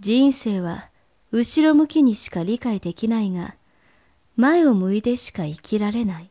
人生は後ろ向きにしか理解できないが、前を向いてしか生きられない。